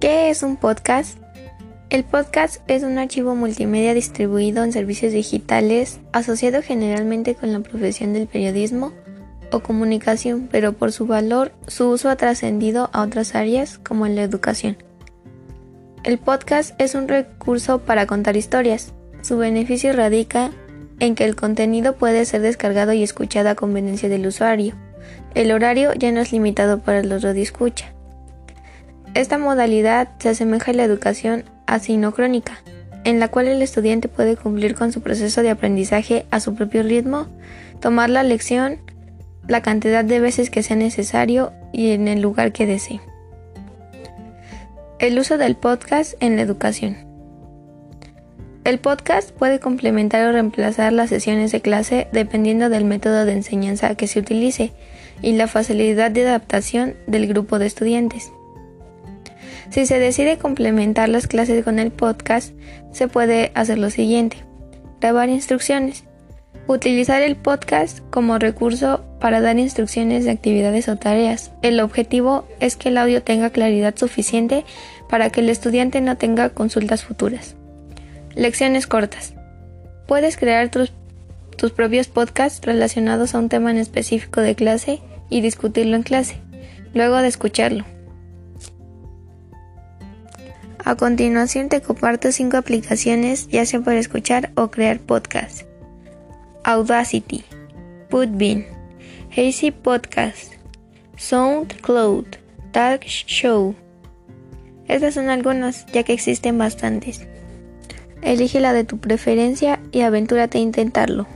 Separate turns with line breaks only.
¿Qué es un podcast? El podcast es un archivo multimedia distribuido en servicios digitales asociado generalmente con la profesión del periodismo o comunicación, pero por su valor su uso ha trascendido a otras áreas como en la educación. El podcast es un recurso para contar historias. Su beneficio radica en que el contenido puede ser descargado y escuchado a conveniencia del usuario. El horario ya no es limitado para los radioescucha. Esta modalidad se asemeja a la educación asinocrónica, en la cual el estudiante puede cumplir con su proceso de aprendizaje a su propio ritmo, tomar la lección la cantidad de veces que sea necesario y en el lugar que desee. El uso del podcast en la educación. El podcast puede complementar o reemplazar las sesiones de clase dependiendo del método de enseñanza que se utilice y la facilidad de adaptación del grupo de estudiantes. Si se decide complementar las clases con el podcast, se puede hacer lo siguiente. Grabar instrucciones. Utilizar el podcast como recurso para dar instrucciones de actividades o tareas. El objetivo es que el audio tenga claridad suficiente para que el estudiante no tenga consultas futuras. Lecciones cortas. Puedes crear tus, tus propios podcasts relacionados a un tema en específico de clase y discutirlo en clase, luego de escucharlo. A continuación te comparto cinco aplicaciones ya sea para escuchar o crear podcasts. Audacity, Putbean, Hazy Podcast, SoundCloud, Talk Show. Estas son algunas ya que existen bastantes. Elige la de tu preferencia y aventúrate a intentarlo.